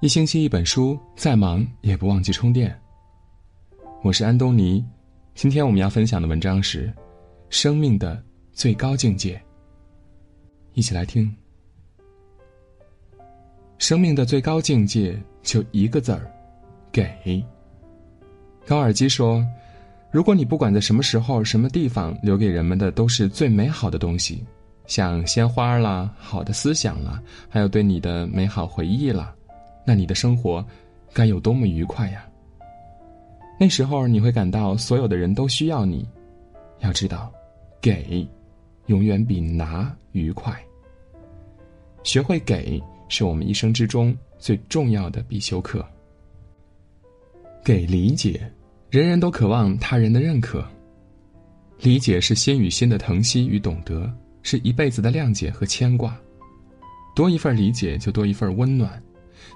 一星期一本书，再忙也不忘记充电。我是安东尼，今天我们要分享的文章是《生命的最高境界》。一起来听。生命的最高境界就一个字儿，给。高尔基说：“如果你不管在什么时候、什么地方，留给人们的都是最美好的东西，像鲜花啦、好的思想啦，还有对你的美好回忆啦。”那你的生活该有多么愉快呀！那时候你会感到所有的人都需要你。要知道，给永远比拿愉快。学会给是我们一生之中最重要的必修课。给理解，人人都渴望他人的认可。理解是心与心的疼惜与懂得，是一辈子的谅解和牵挂。多一份理解，就多一份温暖。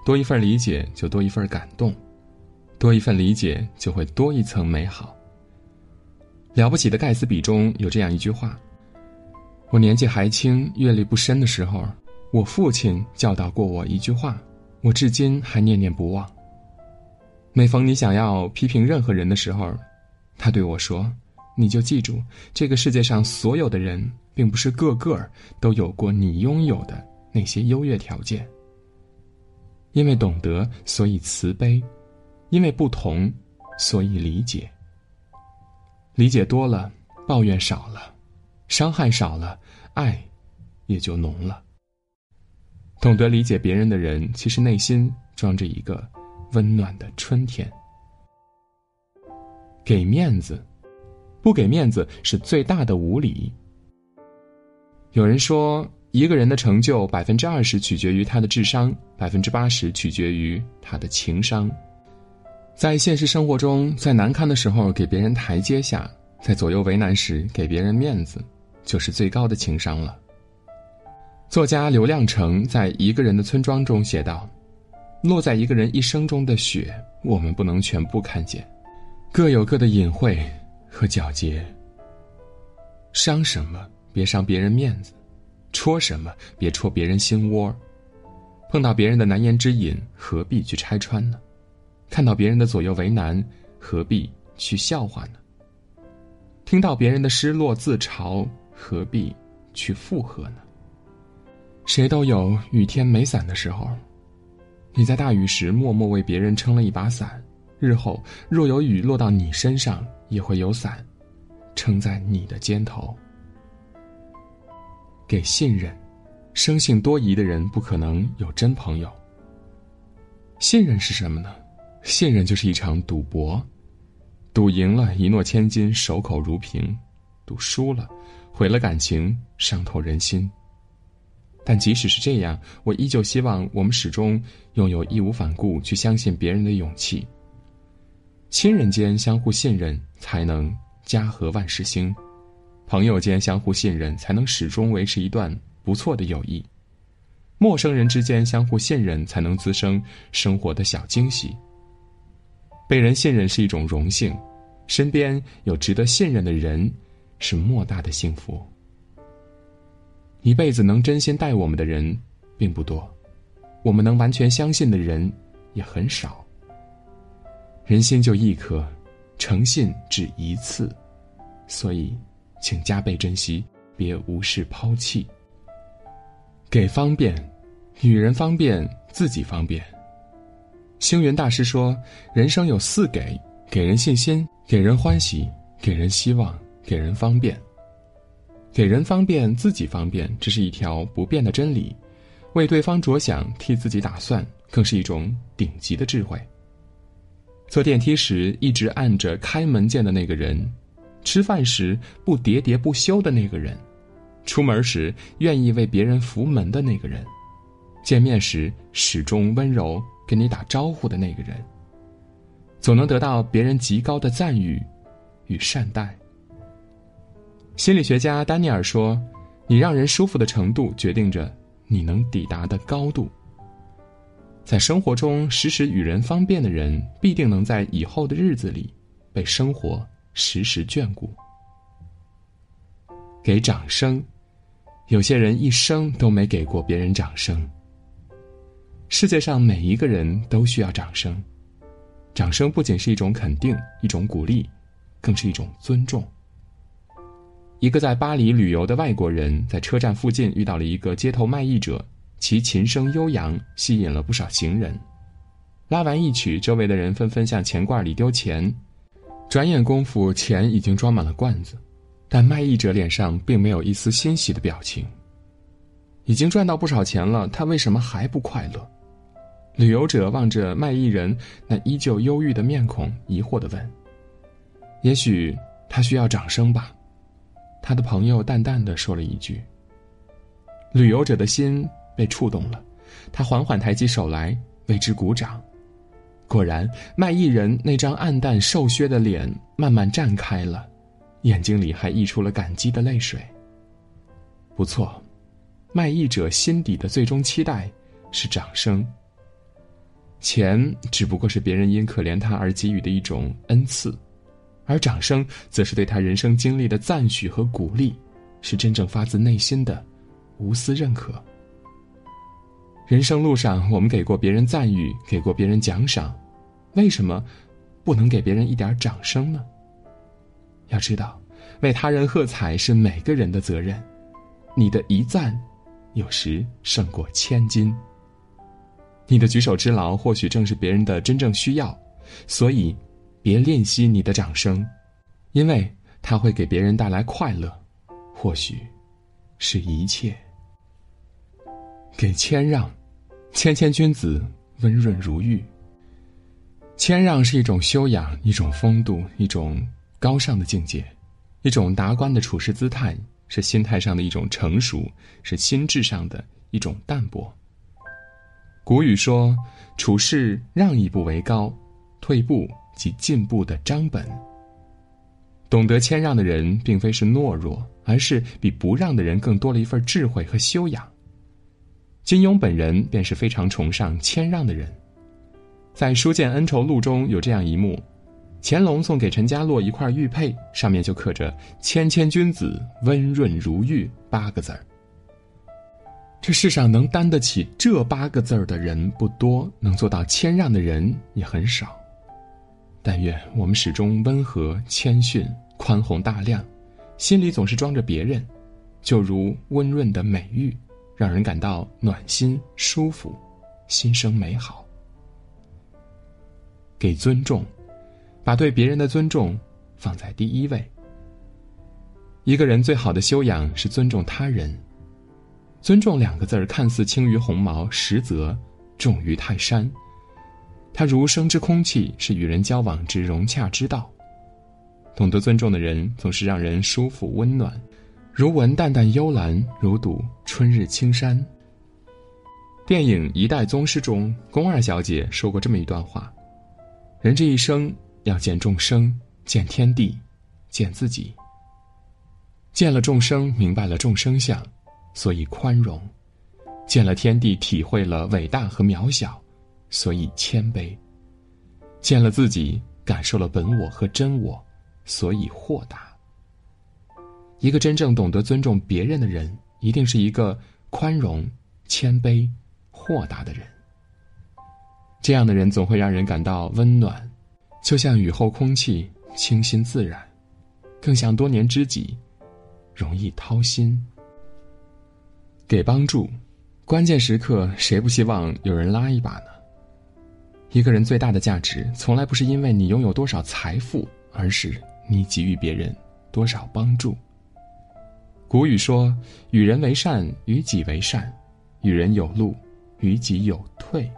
多一份理解，就多一份感动；多一份理解，就会多一层美好。了不起的盖茨比中有这样一句话：“我年纪还轻、阅历不深的时候，我父亲教导过我一句话，我至今还念念不忘。每逢你想要批评任何人的时候，他对我说：‘你就记住，这个世界上所有的人，并不是个个都有过你拥有的那些优越条件。’”因为懂得，所以慈悲；因为不同，所以理解。理解多了，抱怨少了，伤害少了，爱也就浓了。懂得理解别人的人，其实内心装着一个温暖的春天。给面子，不给面子是最大的无礼。有人说。一个人的成就，百分之二十取决于他的智商，百分之八十取决于他的情商。在现实生活中，在难堪的时候给别人台阶下，在左右为难时给别人面子，就是最高的情商了。作家刘亮程在《一个人的村庄》中写道：“落在一个人一生中的雪，我们不能全部看见，各有各的隐晦和皎洁。伤什么，别伤别人面子。”戳什么？别戳别人心窝。碰到别人的难言之隐，何必去拆穿呢？看到别人的左右为难，何必去笑话呢？听到别人的失落自嘲，何必去附和呢？谁都有雨天没伞的时候。你在大雨时默默为别人撑了一把伞，日后若有雨落到你身上，也会有伞撑在你的肩头。给信任，生性多疑的人不可能有真朋友。信任是什么呢？信任就是一场赌博，赌赢了，一诺千金，守口如瓶；赌输了，毁了感情，伤透人心。但即使是这样，我依旧希望我们始终拥有义无反顾去相信别人的勇气。亲人间相互信任，才能家和万事兴。朋友间相互信任，才能始终维持一段不错的友谊；陌生人之间相互信任，才能滋生生活的小惊喜。被人信任是一种荣幸，身边有值得信任的人，是莫大的幸福。一辈子能真心待我们的人并不多，我们能完全相信的人也很少。人心就一颗，诚信只一次，所以。请加倍珍惜，别无视抛弃。给方便，与人方便，自己方便。星云大师说：“人生有四给：给人信心，给人欢喜，给人希望，给人方便。给人方便，自己方便，这是一条不变的真理。为对方着想，替自己打算，更是一种顶级的智慧。坐电梯时一直按着开门键的那个人。”吃饭时不喋喋不休的那个人，出门时愿意为别人扶门的那个人，见面时始终温柔跟你打招呼的那个人，总能得到别人极高的赞誉与善待。心理学家丹尼尔说：“你让人舒服的程度，决定着你能抵达的高度。”在生活中时时与人方便的人，必定能在以后的日子里被生活。时时眷顾，给掌声。有些人一生都没给过别人掌声。世界上每一个人都需要掌声，掌声不仅是一种肯定、一种鼓励，更是一种尊重。一个在巴黎旅游的外国人，在车站附近遇到了一个街头卖艺者，其琴声悠扬，吸引了不少行人。拉完一曲，周围的人纷纷向钱罐里丢钱，转眼功夫，钱已经装满了罐子，但卖艺者脸上并没有一丝欣喜的表情。已经赚到不少钱了，他为什么还不快乐？旅游者望着卖艺人那依旧忧郁的面孔，疑惑的问：“也许他需要掌声吧？”他的朋友淡淡的说了一句。旅游者的心被触动了，他缓缓抬起手来为之鼓掌。果然，卖艺人那张暗淡瘦削的脸慢慢绽开了，眼睛里还溢出了感激的泪水。不错，卖艺者心底的最终期待是掌声。钱只不过是别人因可怜他而给予的一种恩赐，而掌声则是对他人生经历的赞许和鼓励，是真正发自内心的无私认可。人生路上，我们给过别人赞誉，给过别人奖赏，为什么不能给别人一点掌声呢？要知道，为他人喝彩是每个人的责任，你的一赞，有时胜过千金。你的举手之劳，或许正是别人的真正需要，所以，别吝惜你的掌声，因为它会给别人带来快乐，或许，是一切。给谦让，谦谦君子，温润如玉。谦让是一种修养，一种风度，一种高尚的境界，一种达观的处事姿态，是心态上的一种成熟，是心智上的一种淡泊。古语说：“处事让一步为高，退步即进步的章本。”懂得谦让的人，并非是懦弱，而是比不让的人更多了一份智慧和修养。金庸本人便是非常崇尚谦让的人，在《书剑恩仇录》中有这样一幕：乾隆送给陈家洛一块玉佩，上面就刻着“谦谦君子，温润如玉”八个字儿。这世上能担得起这八个字儿的人不多，能做到谦让的人也很少。但愿我们始终温和谦逊、宽宏大量，心里总是装着别人，就如温润的美玉，让人感到暖心舒服，心生美好。给尊重，把对别人的尊重放在第一位。一个人最好的修养是尊重他人。尊重两个字儿看似轻于鸿毛，实则重于泰山。它如生之空气，是与人交往之融洽之道。懂得尊重的人，总是让人舒服温暖，如闻淡淡幽兰，如睹春日青山。电影《一代宗师》中，宫二小姐说过这么一段话：人这一生要见众生，见天地，见自己。见了众生，明白了众生相。所以宽容，见了天地，体会了伟大和渺小，所以谦卑；见了自己，感受了本我和真我，所以豁达。一个真正懂得尊重别人的人，一定是一个宽容、谦卑、豁达的人。这样的人总会让人感到温暖，就像雨后空气，清新自然；更像多年知己，容易掏心。给帮助，关键时刻谁不希望有人拉一把呢？一个人最大的价值，从来不是因为你拥有多少财富，而是你给予别人多少帮助。古语说：“与人为善，与己为善；与人有路，与己有退。”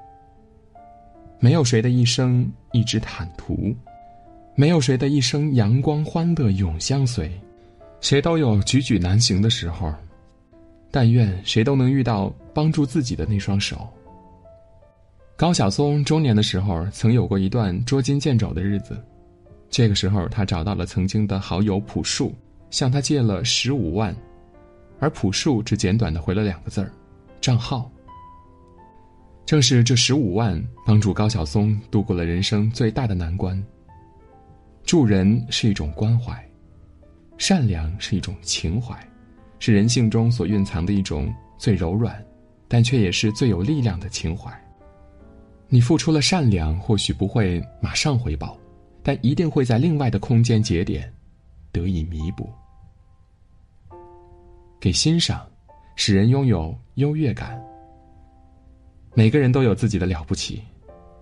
没有谁的一生一直坦途，没有谁的一生阳光欢乐永相随，谁都有举举难行的时候。但愿谁都能遇到帮助自己的那双手。高晓松中年的时候，曾有过一段捉襟见肘的日子。这个时候，他找到了曾经的好友朴树，向他借了十五万，而朴树只简短的回了两个字儿：“账号。”正是这十五万，帮助高晓松度过了人生最大的难关。助人是一种关怀，善良是一种情怀。是人性中所蕴藏的一种最柔软，但却也是最有力量的情怀。你付出了善良，或许不会马上回报，但一定会在另外的空间节点得以弥补。给欣赏，使人拥有优越感。每个人都有自己的了不起，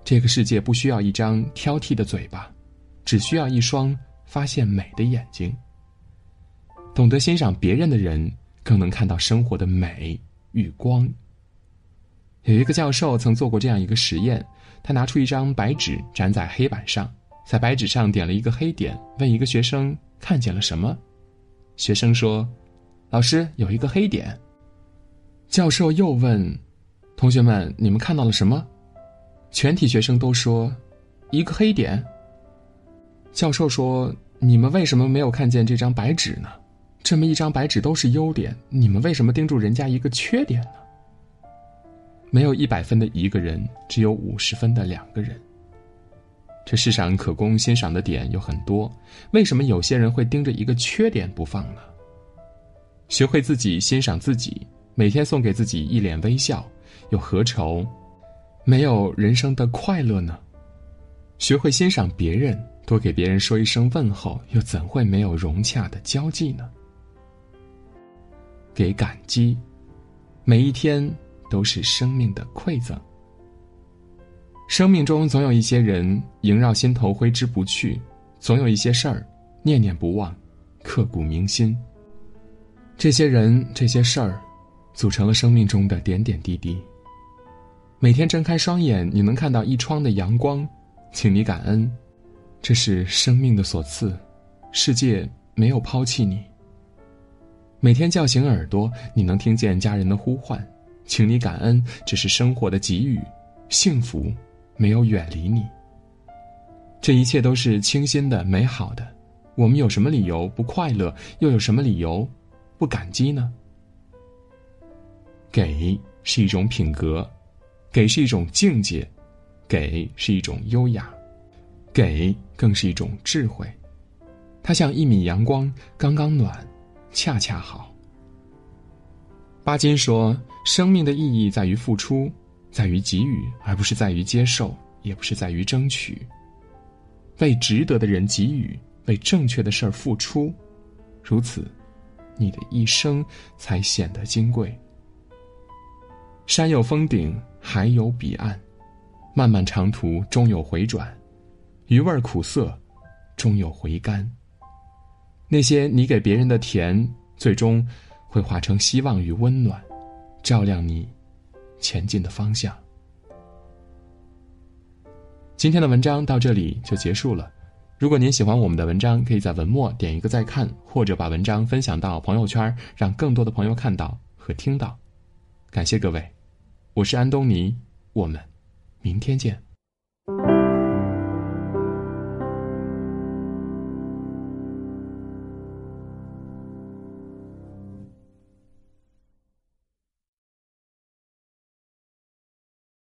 这个世界不需要一张挑剔的嘴巴，只需要一双发现美的眼睛。懂得欣赏别人的人，更能看到生活的美与光。有一个教授曾做过这样一个实验，他拿出一张白纸粘在黑板上，在白纸上点了一个黑点，问一个学生看见了什么。学生说：“老师有一个黑点。”教授又问：“同学们，你们看到了什么？”全体学生都说：“一个黑点。”教授说：“你们为什么没有看见这张白纸呢？这么一张白纸都是优点，你们为什么盯住人家一个缺点呢？”没有一百分的一个人，只有五十分的两个人。这世上可供欣赏的点有很多，为什么有些人会盯着一个缺点不放呢？学会自己欣赏自己，每天送给自己一脸微笑，又何愁没有人生的快乐呢？学会欣赏别人，多给别人说一声问候，又怎会没有融洽的交际呢？给感激，每一天。都是生命的馈赠。生命中总有一些人萦绕心头挥之不去，总有一些事儿念念不忘，刻骨铭心。这些人、这些事儿，组成了生命中的点点滴滴。每天睁开双眼，你能看到一窗的阳光，请你感恩，这是生命的所赐，世界没有抛弃你。每天叫醒耳朵，你能听见家人的呼唤。请你感恩，这是生活的给予，幸福没有远离你。这一切都是清新的、美好的。我们有什么理由不快乐？又有什么理由不感激呢？给是一种品格，给是一种境界，给是一种优雅，给更是一种智慧。它像一米阳光，刚刚暖，恰恰好。巴金说：“生命的意义在于付出，在于给予，而不是在于接受，也不是在于争取。为值得的人给予，为正确的事儿付出，如此，你的一生才显得金贵。山有峰顶，还有彼岸，漫漫长途终有回转，余味苦涩，终有回甘。那些你给别人的甜，最终。”会化成希望与温暖，照亮你前进的方向。今天的文章到这里就结束了。如果您喜欢我们的文章，可以在文末点一个再看，或者把文章分享到朋友圈，让更多的朋友看到和听到。感谢各位，我是安东尼，我们明天见。